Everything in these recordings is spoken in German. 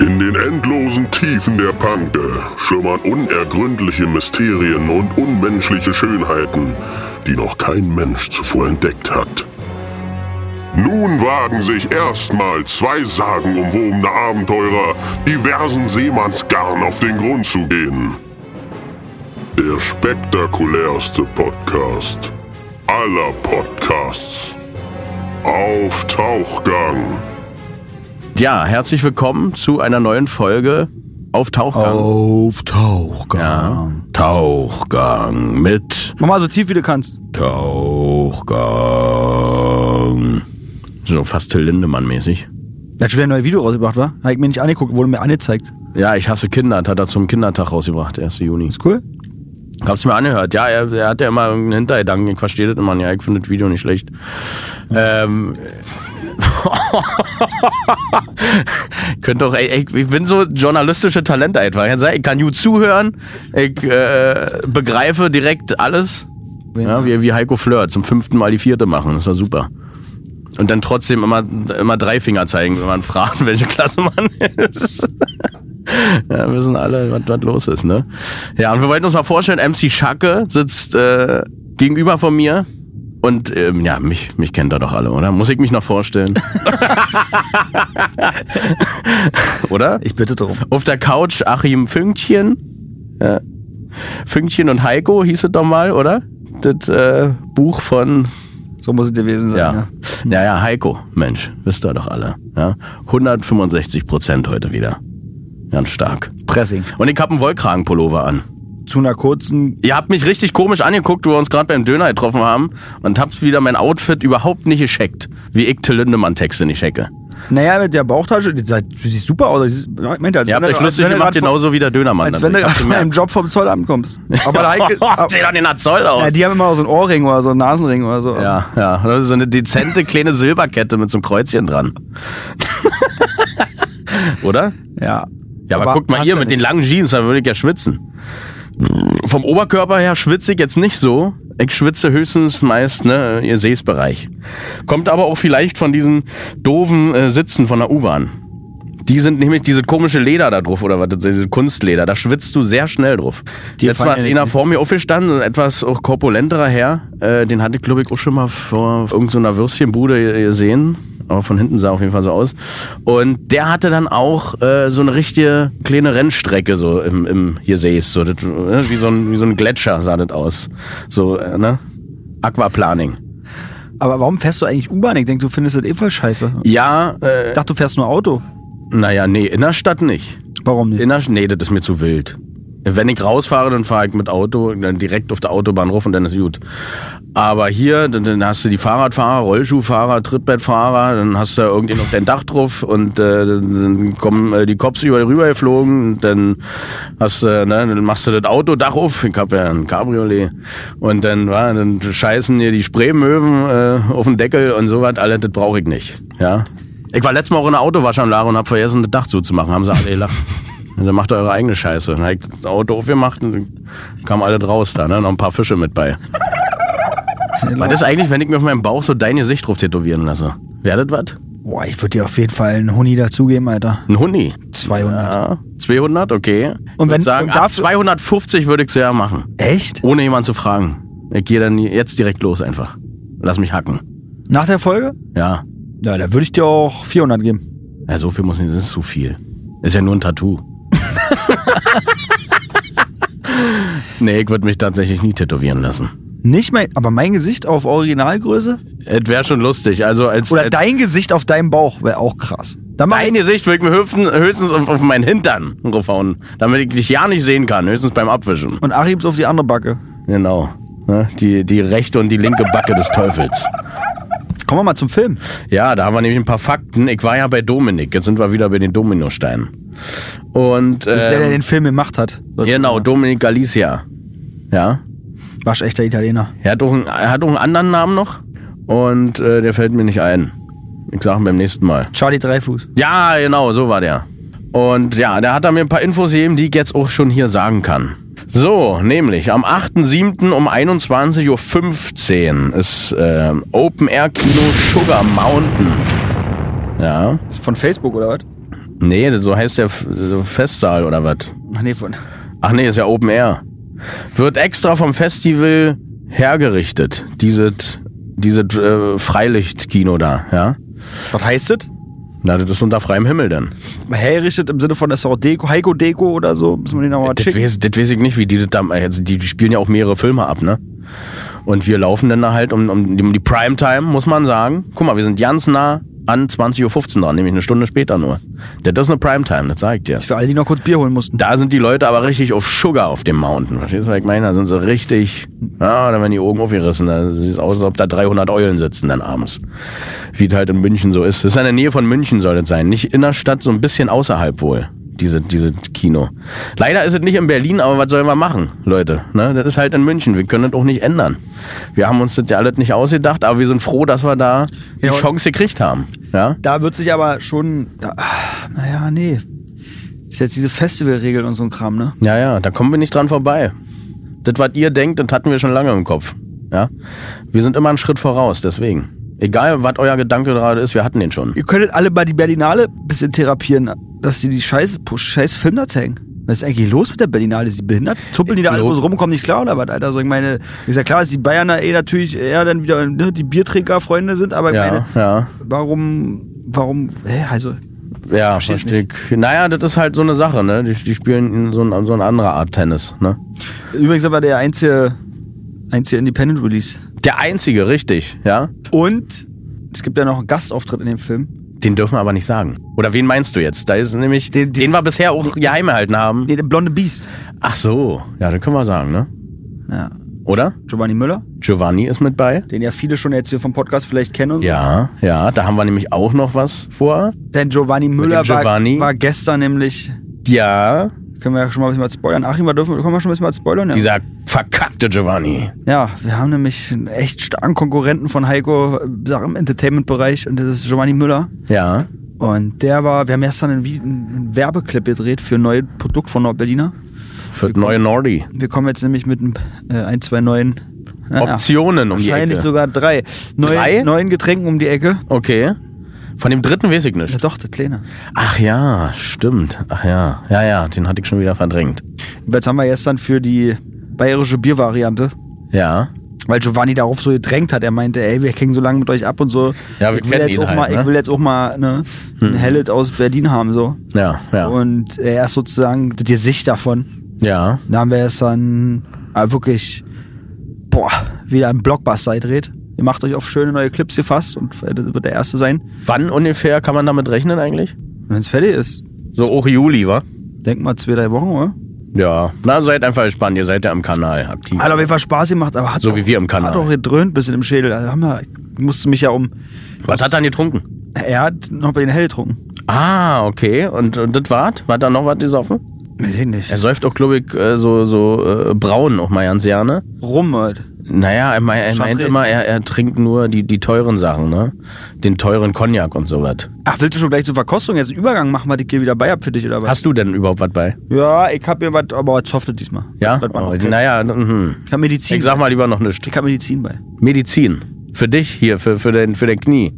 In den endlosen Tiefen der Panke schimmern unergründliche Mysterien und unmenschliche Schönheiten, die noch kein Mensch zuvor entdeckt hat. Nun wagen sich erstmal zwei sagenumwobene Abenteurer diversen Seemannsgarn auf den Grund zu gehen. Der spektakulärste Podcast aller Podcasts. Auf Tauchgang. Ja, herzlich willkommen zu einer neuen Folge auf Tauchgang. Auf Tauchgang. Ja, Tauchgang mit Mach mal so tief wie du kannst. Tauchgang. So fast Till Lindemann mäßig. Er hat schon wieder ein neues Video rausgebracht, wa? Hab ich mir nicht angeguckt, wurde mir angezeigt. Ja, ich hasse Kinder, hat er zum Kindertag rausgebracht, 1. Juni. Ist cool. Hab's mir angehört. Ja, er, er hat ja immer einen Hintergedanken. Ich verstehe das immer. Ja, ich finde das Video nicht schlecht. Ähm, könnt doch, ey, ey, ich bin so journalistische Talente einfach. Ich kann, ich kann gut zuhören, ich äh, begreife direkt alles. Ja, wie, wie Heiko Fleur zum fünften Mal die vierte machen. Das war super. Und dann trotzdem immer, immer drei Finger zeigen, wenn man fragt, welche Klasse man ist. ja, wissen alle, was, was los ist, ne? Ja, und wir wollten uns mal vorstellen, MC Schacke sitzt äh, gegenüber von mir. Und ähm, ja, mich, mich kennt er doch alle, oder? Muss ich mich noch vorstellen? oder? Ich bitte darum. Auf der Couch Achim Fünkchen. Ja. Fünkchen und Heiko hieß es doch mal, oder? Das äh, Buch von So muss es gewesen sein. ja. Ja. Ja, ja, Heiko, Mensch, wisst ihr doch alle. Ja? 165 Prozent heute wieder. Ganz stark. Pressing. Und ich hab einen Wollkragenpullover an. Zu einer kurzen. Ihr habt mich richtig komisch angeguckt, wo wir uns gerade beim Döner getroffen haben und habt wieder mein Outfit überhaupt nicht gescheckt. Wie ich Till Lindemann Texte nicht checke. Naja, mit der Bauchtasche, die sieht, die sieht super aus. Ich meinte, als Ihr habt euch lustig gemacht, genauso wie der Dönermann. Als wenn du von einem Job vom Zollamt kommst. Aber der Heike, Seh doch den Zoll aus. ja, die haben immer so einen Ohrring oder so einen Nasenring oder so. Ja, ja. Das ist so eine dezente kleine Silberkette mit so einem Kreuzchen dran. Oder? Ja. Ja, aber, guck mal hast hier ja mit den nicht. langen Jeans, da würde ich ja schwitzen. Vom Oberkörper her schwitze ich jetzt nicht so. Ich schwitze höchstens meist, ne, ihr Seesbereich. Kommt aber auch vielleicht von diesen doofen äh, Sitzen von der U-Bahn. Die sind nämlich diese komische Leder da drauf oder was, diese Kunstleder. Da schwitzt du sehr schnell drauf. Die Letztes Mal ist einer vor mir aufgestanden, ein etwas auch korpulenterer Herr. Äh, den hatte ich, glaube ich, auch schon mal vor irgendeiner Würstchenbude gesehen. Aber von hinten sah auf jeden Fall so aus. Und der hatte dann auch äh, so eine richtige kleine Rennstrecke so im, im hier sehe so das, äh, wie so ein wie so ein Gletscher sah das aus. So, äh, ne? Aquaplaning. Aber warum fährst du eigentlich U-Bahn? Ich denke, du findest das eh voll scheiße. Ja, äh, Ich dachte, du fährst nur Auto. naja, nee, in der Stadt nicht. Warum nicht? In der, nee, das ist mir zu wild. Wenn ich rausfahre, dann fahre ich mit Auto, dann direkt auf der Autobahn ruf und dann ist gut. Aber hier, dann, dann hast du die Fahrradfahrer, Rollschuhfahrer, Trittbettfahrer, dann hast du irgendjemand auf dein Dach drauf und äh, dann kommen äh, die Cops über rüber geflogen und dann hast du, ne, dann machst du das Autodach auf, ich hab ja ein Cabriolet und dann, war, dann scheißen dir die Spraymöwen äh, auf den Deckel und sowas, alles, das brauche ich nicht. Ja. Ich war letztes Mal auch in der Autowaschanlage und hab vergessen, das Dach zuzumachen, haben sie alle gelacht. Also macht eure eigene Scheiße. Dann hab ich das Auto aufgemacht und dann kamen alle draus da, ne? Noch ein paar Fische mit bei. Was ist eigentlich, wenn ich mir auf meinem Bauch so dein Gesicht drauf tätowieren lasse? Wäre das was? Boah, ich würde dir auf jeden Fall einen Huni dazugeben, Alter. Ein Huni? 200. Ja, 200, okay. Und ich wenn- würd sagen, und ab dafür- 250 würde ich es ja machen. Echt? Ohne jemanden zu fragen. Ich gehe dann jetzt direkt los einfach. Lass mich hacken. Nach der Folge? Ja. Ja, da würde ich dir auch 400 geben. Ja, so viel muss nicht, das ist zu viel. Ist ja nur ein Tattoo. nee, ich würde mich tatsächlich nie tätowieren lassen. Nicht mein, aber mein Gesicht auf Originalgröße? Es wäre schon lustig. Also als, Oder als dein Gesicht auf deinem Bauch wäre auch krass. Dann mach dein ich, Gesicht würde ich mir höchstens, höchstens auf, auf meinen Hintern draufhauen, damit ich dich ja nicht sehen kann, höchstens beim Abwischen. und Achims auf die andere Backe. Genau. Ne? Die, die rechte und die linke Backe des Teufels. Kommen wir mal zum Film. Ja, da haben wir nämlich ein paar Fakten. Ich war ja bei Dominik, jetzt sind wir wieder bei den Dominosteinen. Und Das ist der, der ähm, den Film gemacht hat. genau, Dominik Galicia. Ja. Waschechter Italiener. Er hat, auch einen, er hat auch einen anderen Namen noch und äh, der fällt mir nicht ein. Ich sag ihn beim nächsten Mal. Charlie Dreifuß. Ja, genau, so war der. Und ja, der hat da mir ein paar Infos gegeben, die ich jetzt auch schon hier sagen kann. So, nämlich am 8.7. um 21.15 Uhr ist äh, Open Air Kino Sugar Mountain. Ja. Ist von Facebook oder was? Nee, so heißt der Festsaal oder was? Ach nee, von. Ach nee, ist ja Open Air. Wird extra vom Festival hergerichtet. Dieses dieses äh, Freilichtkino da, ja? Was heißt das? Na, das ist unter freiem Himmel dann. Hergerichtet im Sinne von, das ist auch Deko, Heiko Deko oder so. Müssen wir den nochmal Das schicken. weiß, das weiß ich nicht, wie die das da, also die, die spielen ja auch mehrere Filme ab, ne? Und wir laufen dann da halt um, um, um die Primetime, muss man sagen. Guck mal, wir sind ganz nah an 20.15 Uhr dran, nämlich eine Stunde später nur. Das ist eine Primetime, das ich dir. Für alle, die noch kurz Bier holen mussten. Da sind die Leute aber richtig auf Sugar auf dem Mountain. Verstehst du, was ich meine? Da sind sie richtig, ja, da werden die Augen aufgerissen. Da sieht es aus, als ob da 300 Eulen sitzen dann abends. Wie es halt in München so ist. Das ist in der Nähe von München soll das sein. Nicht in der Stadt, so ein bisschen außerhalb wohl. Diese, diese Kino. Leider ist es nicht in Berlin, aber was sollen wir machen, Leute? Ne? Das ist halt in München. Wir können das auch nicht ändern. Wir haben uns das ja alles nicht ausgedacht, aber wir sind froh, dass wir da die Ja, Chance gekriegt haben. Ja? Da wird sich aber schon. Naja, nee. Ist jetzt diese Festivalregeln und so ein Kram, ne? Ja, ja, da kommen wir nicht dran vorbei. Das, was ihr denkt, das hatten wir schon lange im Kopf. Ja? Wir sind immer einen Schritt voraus, deswegen. Egal, was euer Gedanke gerade ist, wir hatten den schon. Ihr könntet alle bei die Berlinale ein bisschen therapieren, dass sie die scheiße, scheiße Film da zeigen. Was ist eigentlich los mit der Berlinale? Ist die behindert? Zuppeln die da alle bloß rum, kommen nicht klar oder was, Alter? Also ich meine, ist ja klar, dass die Bayerner eh natürlich eher dann wieder ne, die Biertrinker-Freunde sind, aber ich meine, Ja, ja, warum, warum, hä, also, ja, verstehe ich. Naja, das ist halt so eine Sache, ne? Die, die spielen so, ein, so eine andere Art Tennis, ne? übrigens aber der einzige, einzige Independent Release. Der einzige, richtig, ja? Und es gibt ja noch einen Gastauftritt in dem Film. Den dürfen wir aber nicht sagen. Oder wen meinst du jetzt? Da ist nämlich, Den- den, den- wir bisher auch geheim gehalten haben. Nee, der blonde Beast. Ach so, ja, dann können wir sagen, ne? Ja. Oder? Giovanni Müller, Giovanni ist mit bei. den ja viele schon jetzt hier vom Podcast vielleicht kennen und so. Ja, ja, da haben wir nämlich auch noch was vor. Denn Giovanni Müller Giovanni. War, war gestern nämlich, Ja, können wir ja schon mal ein bisschen was spoilern. Achim, wir dürfen, können wir schon ein bisschen was spoilern? Ja. dieser verkackte Giovanni. ja, wir haben nämlich einen echt starken Konkurrenten von Heiko, äh, sag im Entertainment-Bereich und das ist Giovanni Müller. Ja. Und der war, wir haben gestern einen, Werbeclip gedreht für ein neues Produkt von Nordberliner. Für das neue Nordi. Wir kommen jetzt nämlich mit ein, äh, ein zwei neuen naja, Optionen um die Wahrscheinlich Ecke. sogar drei. Neuen, Drei? neuen Getränken um die Ecke. Okay. Von dem dritten weiß ich Ja nicht. doch, der Kleine. Ach ja, stimmt. Ach ja. Ja, ja, den hatte ich schon wieder verdrängt. Jetzt haben wir gestern für die bayerische Biervariante, Ja. weil Giovanni darauf so gedrängt hat. Er meinte, ey, wir hängen so lange mit euch ab und so. Ja, wir ich will jetzt auch halt, mal, ne? Ich will jetzt auch mal ne, ein Hellet aus Berlin haben. so. Ja, ja. Und er ist sozusagen die Sicht davon. ja. Da haben wir gestern äh, wirklich, boah, wieder einen Blockbuster gedreht. Ihr macht euch auf schöne neue Clips gefasst und das wird der erste sein. Wann ungefähr kann man damit rechnen eigentlich? Wenn es fertig ist, So auch Juli, wa? denk mal zwei, drei Wochen, oder? Ja. Na, seid einfach gespannt. Ihr seid ja am Kanal aktiv. Hat auf jeden Fall Spaß gemacht, aber hat So auch, wie wir im Kanal. Hat auch gedröhnt bisschen im Schädel. Also haben wir, ich musste mich ja um. Was hat er denn getrunken? Er hat noch bei den Hell getrunken. Ah, okay. Und, und das war's? War da noch was gesoffen? Weiß ich nicht. Er säuft auch, glaube ich, äh, so, so äh, braun auch mal ganz gerne. Rum halt. Naja, er, er meint immer, er, er trinkt nur die, die teuren Sachen, ne? Den teuren Cognac und sowas. Ach, willst du schon gleich zur Verkostung jetzt einen Übergang machen, was ich hier wieder bei hab für dich oder was? Hast du denn überhaupt was bei? ja, ich hab hier was, aber was softet diesmal. Ja? Was man Oh, naja, mhm. Ich hab Medizin. ich sag mal lieber noch nichts. ich hab Medizin bei. Medizin. Für dich hier, für, für, den, für den Knie.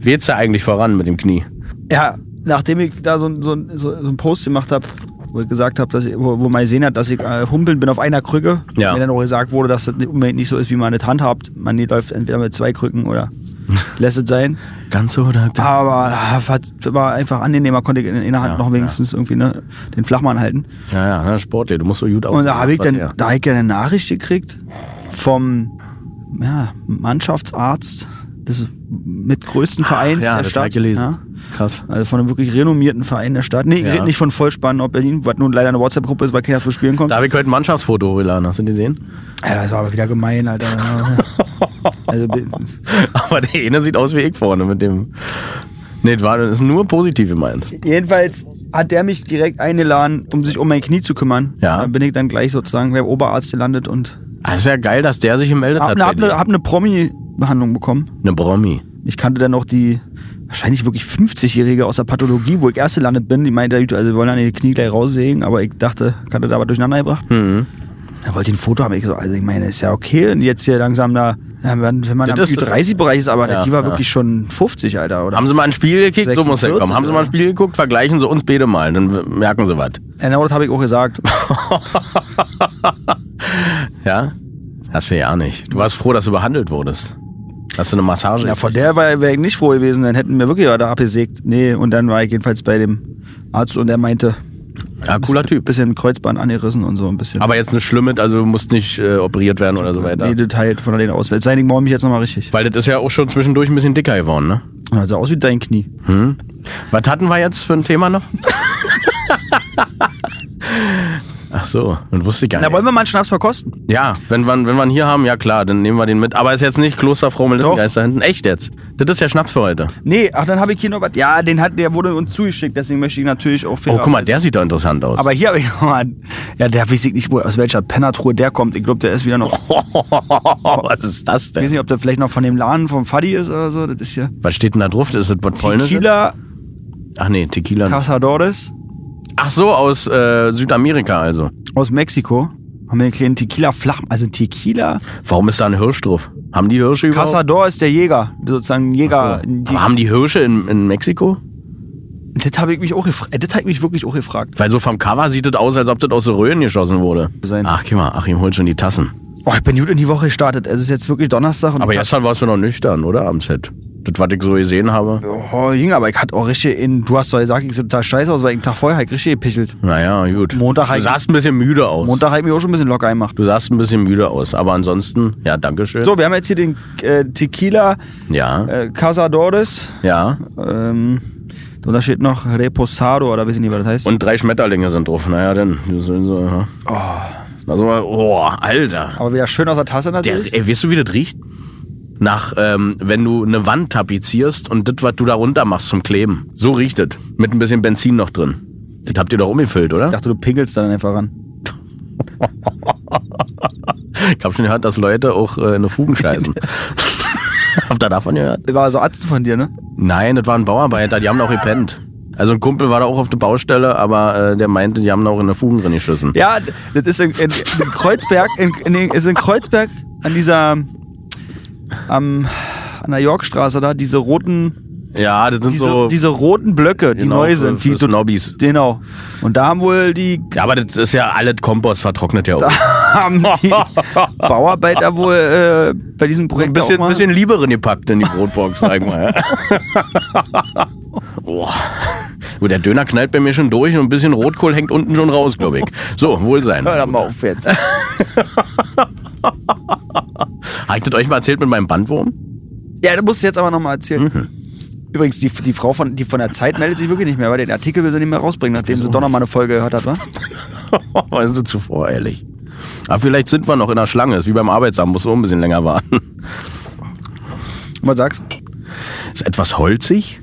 Wie geht's da eigentlich voran mit dem Knie? Ja, nachdem ich da so, so, so, so einen Post gemacht habe, wo ich gesagt habe, dass ich, wo, wo man gesehen hat, dass ich äh, humpeln bin auf einer Krücke, Ja. mir dann auch gesagt wurde, dass das nicht unbedingt nicht so ist, wie man das handhabt. Man läuft entweder mit zwei Krücken oder lässt es sein. Ganz so oder? Aber ah, war, war einfach angenehmer, konnte ich in, in der Hand Ja, noch wenigstens irgendwie ne, den Flachmann halten. Ja, ja, na, Sportler, du musst so gut aussehen. Und da habe ich dann, her? da hab ich eine Nachricht gekriegt vom ja, Mannschaftsarzt des mit größten Vereins ja, der das Stadt. ich gelesen. Krass. Also von einem wirklich renommierten Verein der Stadt. Nee, ich Ja. rede nicht von Vollspann auf Berlin, was nun leider eine WhatsApp-Gruppe ist, weil keiner zu spielen kommt. Da habe ich heute ein Mannschaftsfoto hochgeladen, hast du die gesehen? Ja, das war aber wieder gemein, Alter. also, Aber der eine sieht aus wie ich vorne mit dem. Nee, das war- das ist nur positiv gemeint. jedenfalls hat der mich direkt eingeladen, um sich um mein Knie zu kümmern. Ja. Dann bin ich dann gleich sozusagen beim Oberarzt gelandet und Ah, ist ja geil, dass der sich gemeldet hab hat. eine, bei hab eine, dir. hab eine Promi-Behandlung bekommen. Eine Bromi. Ich kannte dann noch die wahrscheinlich wirklich 50-Jährige aus der Pathologie, wo ich erst gelandet bin. Die meinte, also wir wollen an die Knie gleich raussägen, aber ich dachte, ich hatte da was durcheinander gebracht. Mhm. Er wollte ein Foto haben. Ich so, also ich meine, ist ja okay. Und jetzt hier langsam da wenn, man Das am ist- Ü30-Bereich ist, aber Ja, die war ja. wirklich schon 50, Alter, oder? Haben Sie mal ein Spiel gekickt? So muss er 46, kommen. Haben Sie mal ein Spiel geguckt? Vergleichen Sie uns beide mal, dann merken Sie was. Genau, das habe ich auch gesagt. Ja? Hast du ja nicht. Du warst froh, dass du behandelt wurdest. Hast du eine Massage? Ja, vor gekriegt? der wäre wär ich nicht froh gewesen, dann hätten wir wirklich da abgesägt. Nee, und dann war ich jedenfalls bei dem Arzt und der meinte, Ja, cooler Typ. bisschen Kreuzband angerissen und so ein bisschen. Aber jetzt nicht schlimm mit, also du musst nicht äh, operiert werden oder so weiter. Nee, das heilt von alleine aus. Jetzt sei ich mich jetzt nochmal richtig. Weil das ist ja auch schon zwischendurch ein bisschen dicker geworden, ne? Das sah aus wie dein Knie. Hm? Was hatten wir jetzt für ein Thema noch? So, dann wusste ich gar Na, nicht. wollen wir mal einen Schnaps verkosten? Ja, wenn wir, wenn wir ihn hier haben, ja klar, dann nehmen wir den mit. Aber ist jetzt nicht Klosterfrau Melissengeist da hinten. Echt jetzt? Das ist ja Schnaps für heute. Nee, ach, dann habe ich hier noch was. Ja, den hat, der wurde uns zugeschickt, deswegen möchte ich natürlich auch Oh, guck mal, der sieht doch interessant aus. Aber hier habe ich noch mal, einen- ja, der weiß ich nicht, wo, aus welcher Pennertruhe der kommt. Ich glaube, der ist wieder noch, was ist das ich weiß denn? nicht, ob der vielleicht noch von dem Laden vom Fadi ist oder so. Das ist hier Was steht denn da drauf? Das ist das was Polnisches? Tequila Ach nee, Tequila. Cazadores Ach so, aus äh, Südamerika also. aus Mexiko. Haben wir einen kleinen Tequila flach, also Tequila. Warum ist da ein Hirsch drauf? Haben die Hirsche überhaupt? Cazador ist der Jäger, sozusagen Jäger. So. Die- Aber haben die Hirsche in, in Mexiko? Das habe ich mich auch gefragt. Das habe ich mich wirklich auch gefragt. Weil so vom Cover sieht das aus, als ob das aus den Röhren geschossen wurde. Sein. Ach, guck mal, Achim holt schon die Tassen. Oh, ich bin gut in die Woche gestartet. Es ist jetzt wirklich Donnerstag. Und Aber gestern warst du noch nüchtern, oder? Am Set. Das, was ich so gesehen habe. Oh, Junge, aber ich hatte auch richtig in, du hast doch gesagt, ich sehe total scheiße aus, weil ich einen Tag vorher halt richtig gepichelt. Naja, gut. Montag du halt- sahst ein bisschen müde aus. Montag habe ich mich auch schon ein bisschen locker gemacht. Du sahst ein bisschen müde aus. Aber ansonsten, ja, dankeschön. So, wir haben jetzt hier den äh, Tequila Ja, äh, Cazadores. ja. Ähm, und da steht noch Reposado oder ich nicht, was das heißt. Und drei Schmetterlinge sind drauf. Naja, sind so, ja. Also, oh, Alter. aber wieder schön aus der Tasse Der, natürlich. ey, weißt du, wie das riecht? Nach, ähm, wenn du eine Wand tapezierst und das, was du da runter machst zum Kleben. So riecht es. Mit ein bisschen Benzin noch drin. Das habt ihr doch umgefüllt, oder? ich dachte, du pinkelst dann einfach ran. Ich hab schon gehört, dass Leute auch äh, eine Fugen scheißen. Habt ihr davon gehört? Das war so Atzen von dir, ne? Nein, das waren Bauarbeiter, die haben auch gepennt. Also ein Kumpel war da auch auf der Baustelle, aber äh, der meinte, die haben da auch in der Fugen drin geschissen. Ja, das ist in, in, in Kreuzberg, in, in, ist in Kreuzberg an dieser, am, an der Yorkstraße da, diese roten, Ja, das sind diese, so. diese roten Blöcke, die Genau, neu sind. Die, Snobbies. Genau. Und da haben wohl die, ja, aber das ist ja alles Kompost vertrocknet ja auch. haben die Bauarbeiter wohl äh, bei diesem Ein Projekt bisschen, auch bisschen Liebe gepackt in die Brotbox, sag mal. Boah. Der Döner knallt bei mir schon durch und ein bisschen Rotkohl hängt unten schon raus, glaube ich. So, Wohlsein. Hör doch mal auf jetzt. Habe ich das euch mal erzählt mit meinem Bandwurm? Ja, du musst jetzt aber nochmal erzählen. Mhm. Übrigens, die, die Frau von, die von der Zeit meldet sich wirklich nicht mehr, weil den Artikel will sie nicht mehr rausbringen, nachdem sie doch noch mal eine Folge gehört hat, wa? Weißt du, zu voreilig. Aber vielleicht sind wir noch in der Schlange. Ist wie beim Arbeitsamt, muss so ein bisschen länger warten. Was sagst Ist etwas holzig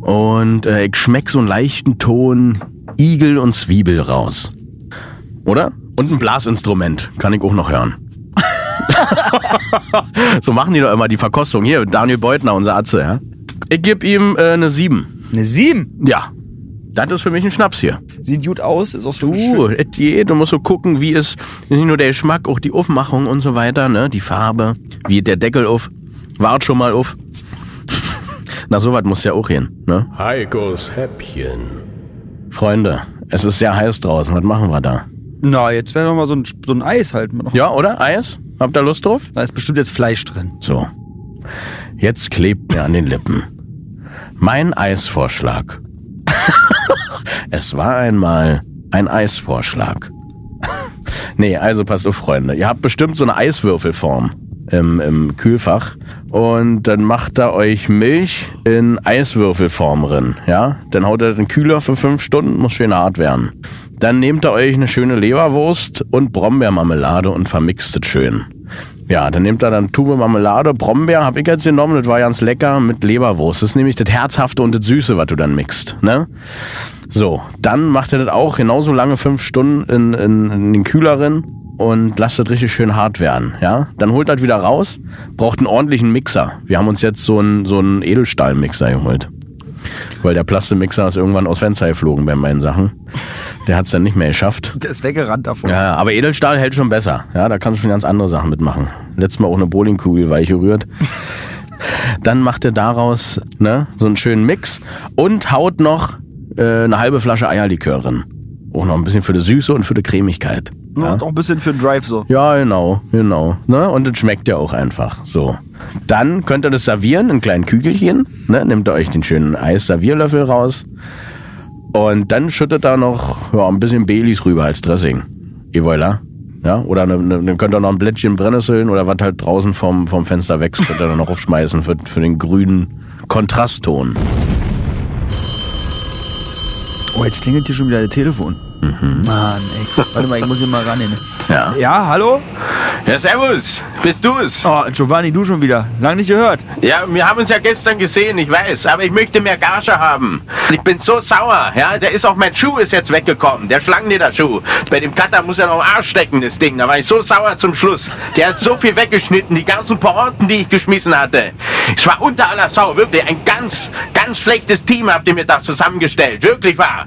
und äh, ich schmeck so einen leichten Ton Igel und Zwiebel raus. Oder? Und ein Blasinstrument. Kann ich auch noch hören. so machen die doch immer die Verkostung. Hier, Daniel Beutner, unser Atze, ja. Ich gebe ihm äh, eine 7. Eine 7. Ja. Das ist für mich ein Schnaps hier. Sieht gut aus, ist auch so Du, es geht. Du musst so gucken, wie ist nicht nur der Geschmack, auch die Aufmachung und so weiter, ne? Die Farbe, wie der Deckel auf. Wart schon mal auf. Na, so was muss ja auch hin, ne? Heikos Häppchen. Freunde, es ist sehr heiß draußen. Was machen wir da? Na, jetzt wäre doch mal so ein, so ein Eis halt. Noch. Ja, oder? Eis? Habt ihr Lust drauf? Da ist bestimmt jetzt Fleisch drin. So. Jetzt klebt mir an den Lippen. Mein Eisvorschlag. es war einmal ein Eisvorschlag. nee, also passt auf, Freunde. Ihr habt bestimmt so eine Eiswürfelform im, im Kühlfach und dann macht ihr euch Milch in Eiswürfelform drin, ja? Dann haut ihr den Kühler für fünf Stunden, muss schön hart werden. Dann nehmt ihr euch eine schöne Leberwurst und Brombeermarmelade und vermixt es schön. Ja, dann nehmt ihr dann Tube Marmelade, Brombeer, hab ich jetzt genommen, das war ganz lecker, mit Leberwurst. Das ist nämlich das Herzhafte und das Süße, was du dann mixt, ne? So, dann macht ihr das auch genauso lange, fünf Stunden in, in, in den Kühler und lasst das richtig schön hart werden, ja? Dann holt das wieder raus, braucht einen ordentlichen Mixer. Wir haben uns jetzt so einen, so einen Edelstahlmixer geholt. Weil der Plastikmixer ist irgendwann aus Fenster geflogen bei meinen Sachen. Der hat's dann nicht mehr geschafft. Der ist weggerannt davon. Ja, aber Edelstahl hält schon besser. Ja, da kannst du schon ganz andere Sachen mitmachen. Letztes Mal auch eine Bowlingkugel weich gerührt. Dann macht er daraus ne, so einen schönen Mix und haut noch äh, eine halbe Flasche Eierlikör drin. Auch noch ein bisschen für die Süße und für die Cremigkeit. Ja. Auch ein bisschen für den Drive so. Ja, genau, genau. Ne? Und es schmeckt ja auch einfach so. Dann könnt ihr das servieren in kleinen Kügelchen. Ne? Nehmt ihr euch den schönen Eis-Servierlöffel raus. Und dann schüttet da noch ja, ein bisschen Baileys rüber als Dressing. Et voilà. Ja, oder ne, ne, könnt ihr noch ein Blättchen Brennnesseln oder was halt draußen vom, vom Fenster wächst, könnt ihr dann noch aufschmeißen für, für den grünen Kontrastton. Oh, jetzt klingelt hier schon wieder das Telefon. Mann, ey. Warte mal, ich muss hier mal ran. Ja. Ja, hallo? Ja, servus. Bist du's? Oh, Giovanni, du schon wieder. Lang nicht gehört. Ja, wir haben uns ja gestern gesehen, ich weiß, aber ich möchte mehr Gage haben. Ich bin so sauer, ja. Der ist auch, mein Schuh ist jetzt weggekommen, der Schlangenlederschuh. Bei dem Cutter muss er noch am Arsch stecken, das Ding. Da war ich so sauer zum Schluss. Der hat so viel weggeschnitten, die ganzen Pointen, die ich geschmissen hatte. Es war unter aller Sau, wirklich. Ein ganz, ganz schlechtes Team habt ihr mir das zusammengestellt. Wirklich wahr.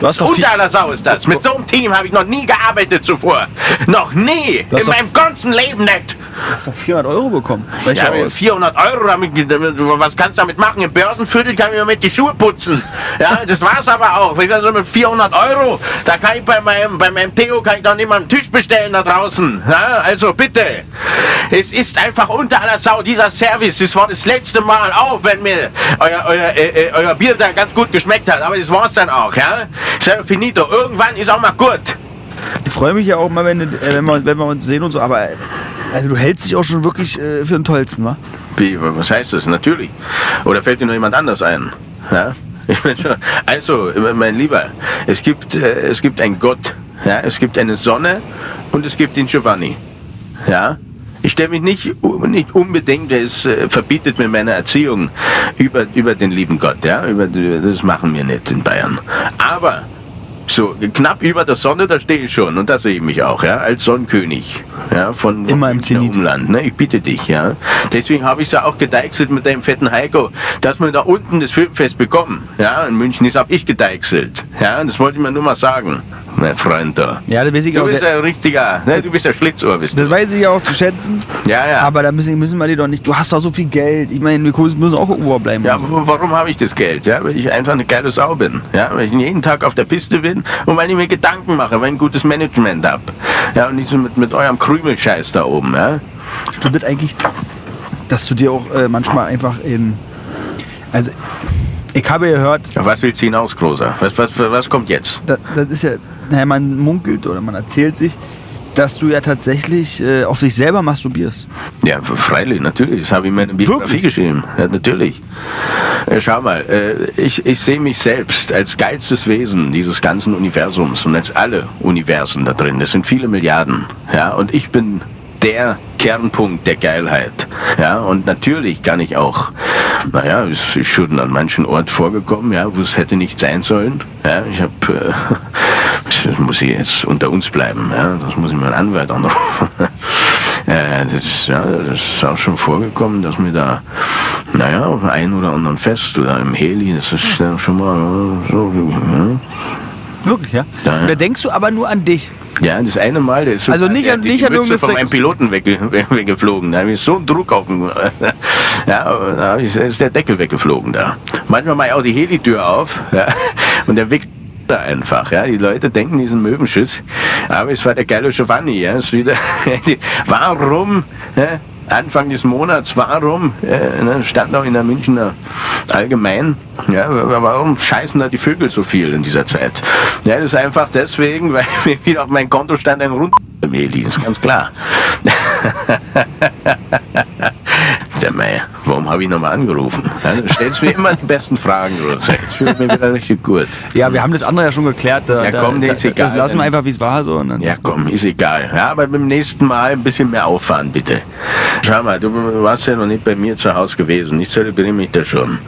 Du hast Unter aller Sau ist das. Mit so einem Team habe ich noch nie gearbeitet zuvor. Noch nie. In meinem ganzen Leben nicht. du hast doch 400 Euro bekommen. Ja, mit aus? 400 Euro, damit, damit, was kannst du damit machen? Im Börsenviertel kann ich mir mit die Schuhe putzen. Ja, das war's aber auch. Ich also mit 400 Euro, da kann ich bei meinem, bei meinem Theo kann ich doch nicht mal einen Tisch bestellen da draußen. Ja, also bitte. Es ist einfach unter aller Sau, dieser Service. Das war das letzte Mal, auch wenn mir euer, euer, äh, äh, euer Bier da ganz gut geschmeckt hat. Aber das war's dann auch, ja. Finito. Irgendwann ist auch mal gut. Ich freue mich ja auch mal, wenn, äh, wenn, wir, wenn wir uns sehen und so, aber äh, also du hältst dich auch schon wirklich äh, für den Tollsten, wa? Wie, was heißt das? Natürlich. Oder fällt dir noch jemand anders ein? Ja? Ich bin schon, also, mein Lieber, es gibt, äh, es gibt einen Gott, ja? es gibt eine Sonne und es gibt den Giovanni. Ja? Ich stelle mich nicht, nicht unbedingt, es äh, verbietet mir meine Erziehung über, über den lieben Gott. Ja? Über, das machen wir nicht in Bayern. Aber so knapp über der Sonne, da stehe ich schon und da sehe ich mich auch, ja, als Sonnenkönig, ja, von Immer im Zenit. Umland, ne, ich bitte dich, ja. Deswegen habe ich ja auch gedeichselt mit dem fetten Heiko, dass wir da unten das Filmfest bekommen, ja. In München ist habe ich gedeichselt, ja. Das wollte ich mir nur mal sagen, mein Freund da. Ja, das weiß ich Du auch bist sehr, ein richtiger, ne, du bist der Schlitzohr, bist Das du. weiß ich auch zu schätzen. Ja, ja. Aber da müssen, müssen wir dir doch nicht. Du hast doch so viel Geld. Ich meine, wir müssen auch irgendwo bleiben. Ja, und so. warum habe ich das Geld? Ja, weil ich einfach eine geile Sau bin. Ja, weil ich jeden Tag auf der Piste bin und weil ich mir Gedanken mache, weil ich ein gutes Management hab. Ja, und nicht so mit, mit eurem Krümelscheiß da oben, ja. Stimmt das eigentlich, dass du dir auch äh, manchmal einfach in. Also, ich habe gehört, Auf was willst du hinaus, Großer? Was, was, was kommt jetzt? das, das ist ja. Naja, man munkelt oder man erzählt sich, dass du ja tatsächlich äh, auf dich selber masturbierst. Ja, freilich, natürlich. Das habe ich in meiner Biografie Wirklich? geschrieben. Ja, natürlich. Äh, schau mal, äh, ich, ich sehe mich selbst als geilstes Wesen dieses ganzen Universums und als alle Universen da drin. Das sind viele Milliarden. Ja, und ich bin der Kernpunkt der Geilheit. Ja, und natürlich kann ich auch, naja, es ist schon an manchen Ort vorgekommen, ja, wo es hätte nicht sein sollen. Ja, ich habe, das muss ich jetzt unter uns bleiben, ja, das muss ich meinen Anwalt anrufen. Äh, das, ist, ja, das ist auch schon vorgekommen, dass mir da, naja, auf ein oder anderen Fest oder im Heli, das ist ja schon mal so, ja. Wirklich, ja? Ja, ja. Da denkst du aber nur an dich. Ja, das eine Mal, der ist so Also nicht an- nicht an Mütze irgendeine von meinem Piloten wegge we- weggeflogen. Da habe ich so einen Druck auf dem, ja, da ist der Deckel weggeflogen da. Manchmal mache ich auch die Helitür auf, ja, und der da einfach, ja. Die Leute denken, die sind Möwenschiss. Aber es war der geile Giovanni, ja. Ist wieder, warum, ja, Anfang des Monats, warum, äh, stand auch in der Münchner Allgemein, ja, warum scheißen da die Vögel so viel in dieser Zeit? Ja, das ist einfach deswegen, weil mir wieder auf mein Kontostand ein Rund Meli, ist ganz klar. Der Meier, warum habe ich nochmal angerufen? Ja, du stellst mir immer die besten Fragen, Rosa. Das fühlt mir wieder richtig gut. Ja, wir haben das andere ja schon geklärt. Da, Ja, komm, da, ist da, egal. Das lassen wir einfach, wie es war. So, dann Ja, komm, ist egal. Ja, aber beim nächsten Mal ein bisschen mehr auffahren, bitte. Schau mal, du warst ja noch nicht bei mir zu Hause gewesen. Ich zelebriere mich da schon.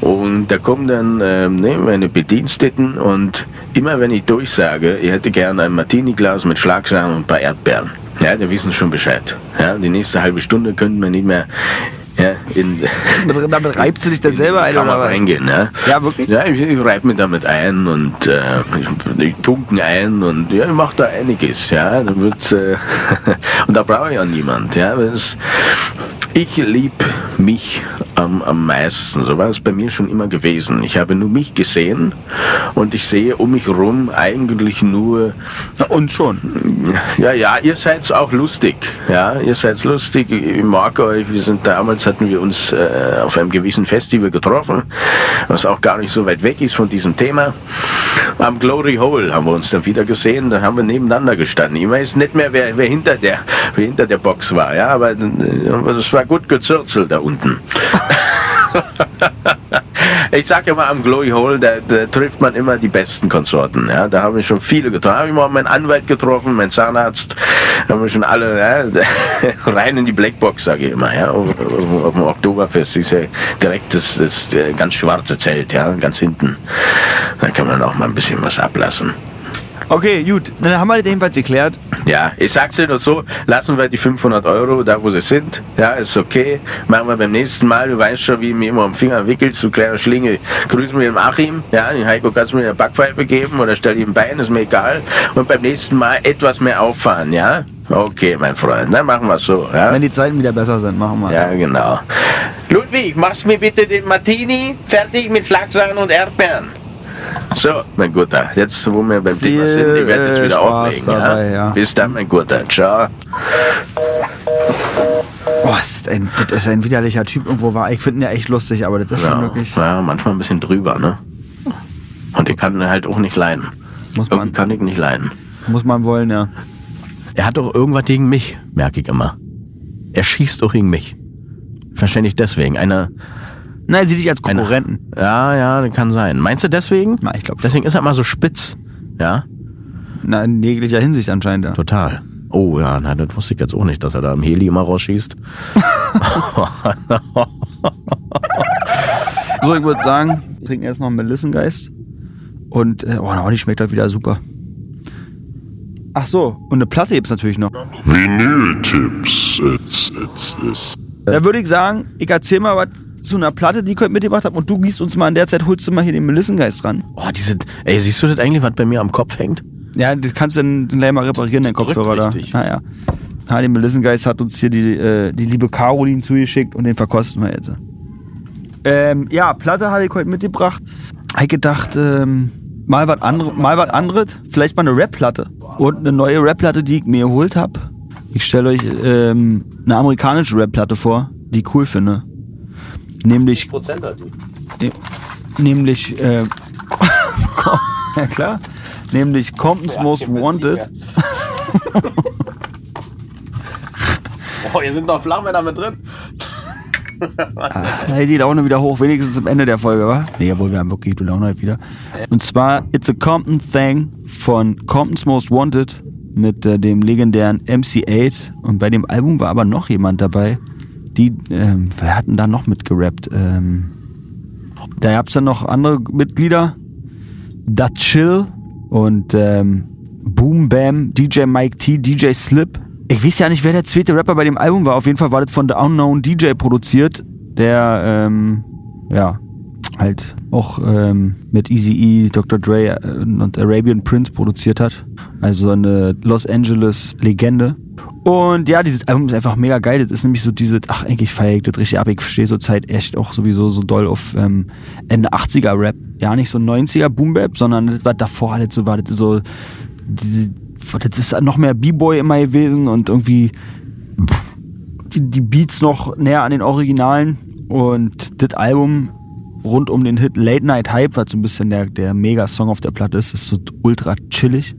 Und da kommen dann ähm, ne, meine Bediensteten und immer wenn ich durchsage, ich hätte gerne ein Martini-Glas mit Schlagsahne und ein paar Erdbeeren. Ja, die wissen schon Bescheid. Ja, die nächste halbe Stunde könnten wir nicht mehr Ja, in, Damit, reibst du dich dann selber ein oder was? reingehen, ne? Ja, wirklich? Ja, ich, ich reibe mich damit ein und äh, ich, ich tunken ein und ja, ich mache da einiges, ja. Da wird, äh, und da brauche ich ja niemand, ja. Das, ich lieb mich am, am meisten. So war es bei mir schon immer gewesen. Ich habe nur mich gesehen und ich sehe um mich herum eigentlich nur Na, und schon. ja, ja, ihr seid auch lustig. Ja, ihr seid lustig. Ich mag euch. Wir sind damals hatten wir uns äh, auf einem gewissen Festival getroffen, was auch gar nicht so weit weg ist von diesem Thema. Am Glory Hole haben wir uns dann wieder gesehen. Da haben wir nebeneinander gestanden. Ich weiß nicht mehr, wer, wer hinter der, wer hinter der Box war. Ja, aber es war gut gezürzelt da unten. Ich sag ja mal, am Glory Hole, da, da trifft man immer die besten Konsorten. Ja, da habe ich schon viele getroffen. Da habe ich mal meinen Anwalt getroffen, meinen Zahnarzt. Da haben wir schon alle ja, rein in die Blackbox, sage ich immer. Ja, auf, auf, auf dem Oktoberfest ist ja direkt das, das äh, ganz schwarze Zelt, ja, ganz hinten. Da kann man auch mal ein bisschen was ablassen. Okay, gut. Dann haben wir das jedenfalls geklärt. Ja, ich sag's dir nur so, lassen wir die 500 Euro da, wo sie sind. Ja, ist okay. Machen wir beim nächsten Mal. Du weißt schon, wie mir immer am Finger wickelt, so kleiner Schlinge. Grüßen wir den Achim. Ja, den Heiko kannst du mir eine Backpfeife geben oder stell ihm ein Bein, ist mir egal. Und beim nächsten Mal etwas mehr auffahren, ja? Okay, mein Freund, dann machen wir so, ja? Wenn die Zeiten wieder besser sind, machen wir. Ja, genau. Ludwig, machst mir bitte den Martini fertig mit Schlagsahne und Erdbeeren. So, mein Guter, jetzt wo wir beim Thema sind, ich werde jetzt wieder Spaß auflegen. dabei, ja? ja. Bis dann, mein Guter. Ciao. Boah, das ist, ein, das ist ein widerlicher Typ irgendwo war. Ich finde ihn ja echt lustig, aber das ist schon Ja, wirklich. ja, manchmal ein bisschen drüber, ne? Und ich kann halt auch nicht leiden. Muss Irgendwie man, kann ich nicht leiden. muss man wollen, ja. Er hat doch irgendwas gegen mich, merke ich immer. Er schießt auch gegen mich. Wahrscheinlich deswegen. Eine, Nein, sieh dich als eine Konkurrenten. Ja, ja, das kann sein. Meinst du deswegen? Na, ich glaube Deswegen ist er immer so spitz. Ja, Na, in jeglicher Hinsicht anscheinend, ja. total. Oh ja, na, das wusste ich jetzt auch nicht, dass er da im Heli immer rausschießt. So, ich würde sagen, wir trinken jetzt noch einen Melissengeist. Und, äh, oh, na, die schmeckt halt wieder super. Ach so, und eine Platte gibt's natürlich noch. Vinyl-Tipps. Da würde ich sagen, ich erzähl mal was zu einer Platte, die ich heute mitgebracht habe. Und du gießt uns mal in der Zeit, holst du mal hier den Melissengeist ran. Oh, diese, ey, siehst du das eigentlich, was bei mir am Kopf hängt? Ja, das kannst du dann gleich mal reparieren, den Kopfhörer da. richtig. Ah, ja. ja, den Melissengeist hat uns hier die, äh, die liebe Caroline zugeschickt und den verkosten wir jetzt. Ähm, ja, Platte habe ich heute mitgebracht. Ich gedacht, ähm, mal was andere, mal was anderes, vielleicht mal eine Rap-Platte. Und eine neue Rap-Platte, die ich mir geholt habe. Ich stelle euch ähm, eine amerikanische Rap-Platte vor, die ich cool finde. Nämlich Prozent hat die. nämlich äh, ja klar, nämlich Compton's Most Wanted. Oh, hier sind noch Flachmänner mit drin. Hey, die Laune wieder hoch, wenigstens am Ende der Folge, wa? Nee, jawohl, wir haben wirklich die Laune wieder. Und zwar It's a Compton Thing von Compton's Most Wanted mit äh, dem legendären MC8. Und bei dem Album war aber noch jemand dabei. Die, ähm, wer hat denn da noch mitgerappt? Ähm, da gab's dann noch andere Mitglieder. Da Chill und ähm, Boom Bam, DJ Mike T, DJ Slip. Ich weiß ja nicht, wer der zweite Rapper bei dem Album war. Auf jeden Fall war das von The Unknown DJ produziert, der ähm, ja halt auch ähm, mit Easy E, Dr. Dre äh, und Arabian Prince produziert hat. Also eine Los Angeles Legende. Und ja, dieses Album ist einfach mega geil. Das ist nämlich so diese, ach, eigentlich feier ich das richtig ab. Ich verstehe zur Zeit echt auch sowieso so doll auf ähm, Ende 80er Rap. Ja, nicht so 90er Boom Bap, sondern das war davor halt so, war das so, diese, das ist noch mehr B-Boy immer gewesen und irgendwie die, die Beats noch näher an den Originalen. Und das Album rund um den Hit Late Night Hype, was so ein bisschen der, der Mega-Song auf der Platte ist, ist so ultra chillig.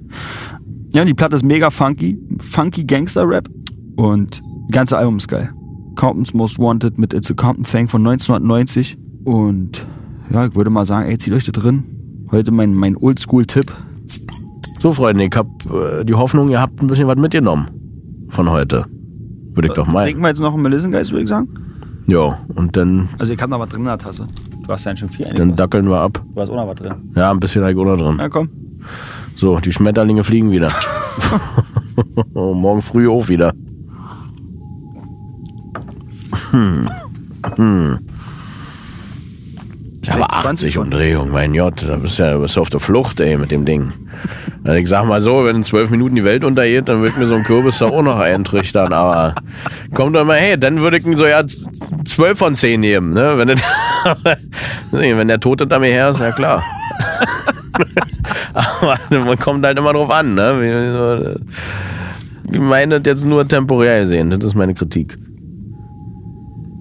Ja, die Platte ist mega funky, funky Gangster-Rap und das ganze Album ist geil. Compton's Most Wanted mit It's a Compton Thing von 1990 und ja, ich würde mal sagen, ey, zieht euch da drin. Heute mein, mein Oldschool-Tipp. So, Freunde, ich hab äh, die Hoffnung, ihr habt ein bisschen was mitgenommen von heute. Würde ich doch Trinken meinen. wir jetzt noch einen Melissengeist, würde ich sagen. Ja, und dann, Also ich hab noch was drin in der Tasse. Du hast ja schon viel dann dackeln wir ab. Du hast auch noch was drin. Ja, ein bisschen Alkohol drin. Na komm. So, die Schmetterlinge fliegen wieder. Morgen früh auch wieder. Hm. Ja, aber 80 Umdrehungen, mein Gott, da bist du ja bist du auf der Flucht, ey, mit dem Ding. Also ich sag mal so, wenn in zwölf Minuten die Welt untergeht, dann wird mir so ein Kürbis da auch noch eintrichtern, aber kommt doch mal, hey, dann würde ich ihn so ja zwölf von zehn nehmen, ne, wenn, das, wenn der Tote da mir her ist, na klar. aber man kommt halt immer drauf an, ne, ich meine das jetzt nur temporär gesehen, das ist meine Kritik.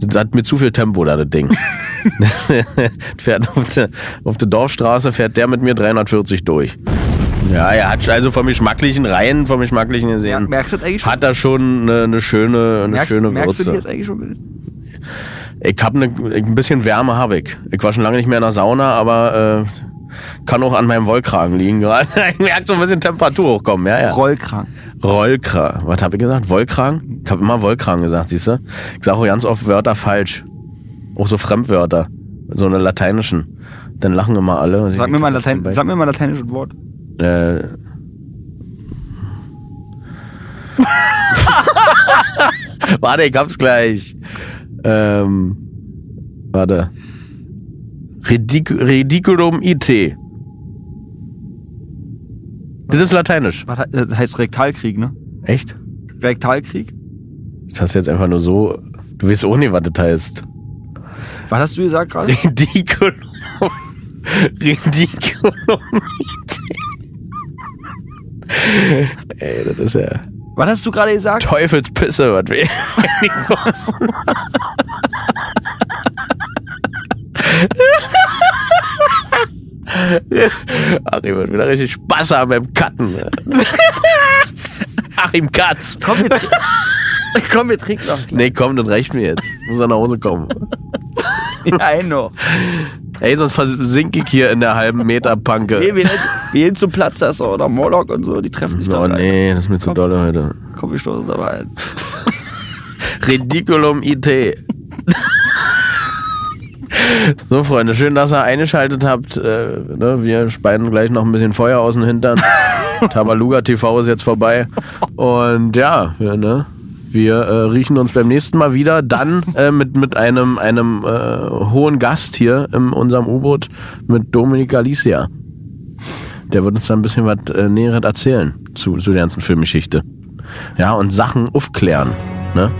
Das hat mir zu viel Tempo da, das Ding. fährt auf der, auf der Dorfstraße, fährt der mit mir 340 durch. Ja, er hat also vom geschmacklichen Reihen, vom geschmacklichen gesehen, merkst du das eigentlich schon? hat er schon eine, eine schöne, eine Merkst, schöne merkst du die Würze. jetzt eigentlich schon? Ich hab eine, ein bisschen Wärme habe ich. Ich war schon lange nicht mehr in der Sauna, aber äh, kann auch an meinem Wollkragen liegen gerade. Ich merke so ein bisschen Temperatur hochkommen, ja, ja. Rollkrank. Rollkragen. Was habe ich gesagt? Wollkragen? Ich habe immer Wollkragen gesagt, siehst du? Ich sage auch ganz oft Wörter falsch. Auch so Fremdwörter. So eine lateinischen. Dann lachen immer alle. Sag mir mal, Latein, sag mir mal ein lateinisches Wort. Äh, warte, ich hab's gleich. Ähm, warte. Ridic Ridiculum IT. Das ist lateinisch. Was Das heißt Rektalkrieg, ne? Echt? Rektalkrieg? Das hast du jetzt einfach nur so. Du weißt auch nicht, was das heißt. Was hast du gesagt gerade? Ridiculum. Ridiculum IT. Ey, das ist ja. Was hast du gerade gesagt? Teufelspisse, was will ich was? Ach, ich wird wieder richtig Spaß haben beim Cutten. Achim Katz. Komm, tr- komm, wir trinken noch. Nee, komm, das reicht mir jetzt. Muss er nach Hause kommen. Ja, noch. Ey, sonst versinke ich hier in der halben Meter Panke. Nee, wir, gehen- wir gehen zum Platz, da ist doch- oder Moloch und so, die treffen sich Oh da. rein. nee, das ist mir zu doll heute. Komm, wir stoßen da rein. Ridiculum IT. So, Freunde, schön, dass ihr eingeschaltet habt. Äh, ne, wir speien gleich noch ein bisschen Feuer aus dem Hintern. Tabaluga TV ist jetzt vorbei. Und ja, wir, ne, wir äh, riechen uns beim nächsten Mal wieder. Dann äh, mit, mit einem, einem äh, hohen Gast hier in unserem U-Boot mit Dominik Alicia. Der wird uns dann ein bisschen was äh, Näheres erzählen zu, zu der ganzen Filmgeschichte. Ja, und Sachen aufklären. Ne?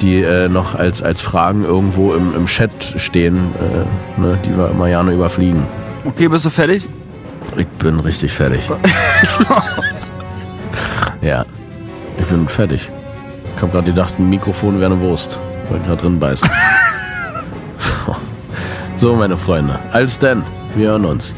die äh, noch als, als Fragen irgendwo im, im Chat stehen, äh, ne, die wir immer gerne überfliegen. Okay, bist du fertig? Ich bin richtig fertig. ja, ich bin fertig. Ich habe gerade gedacht, ein Mikrofon wäre eine Wurst, ich gerade drin beißen. so, meine Freunde, als denn, wir hören uns.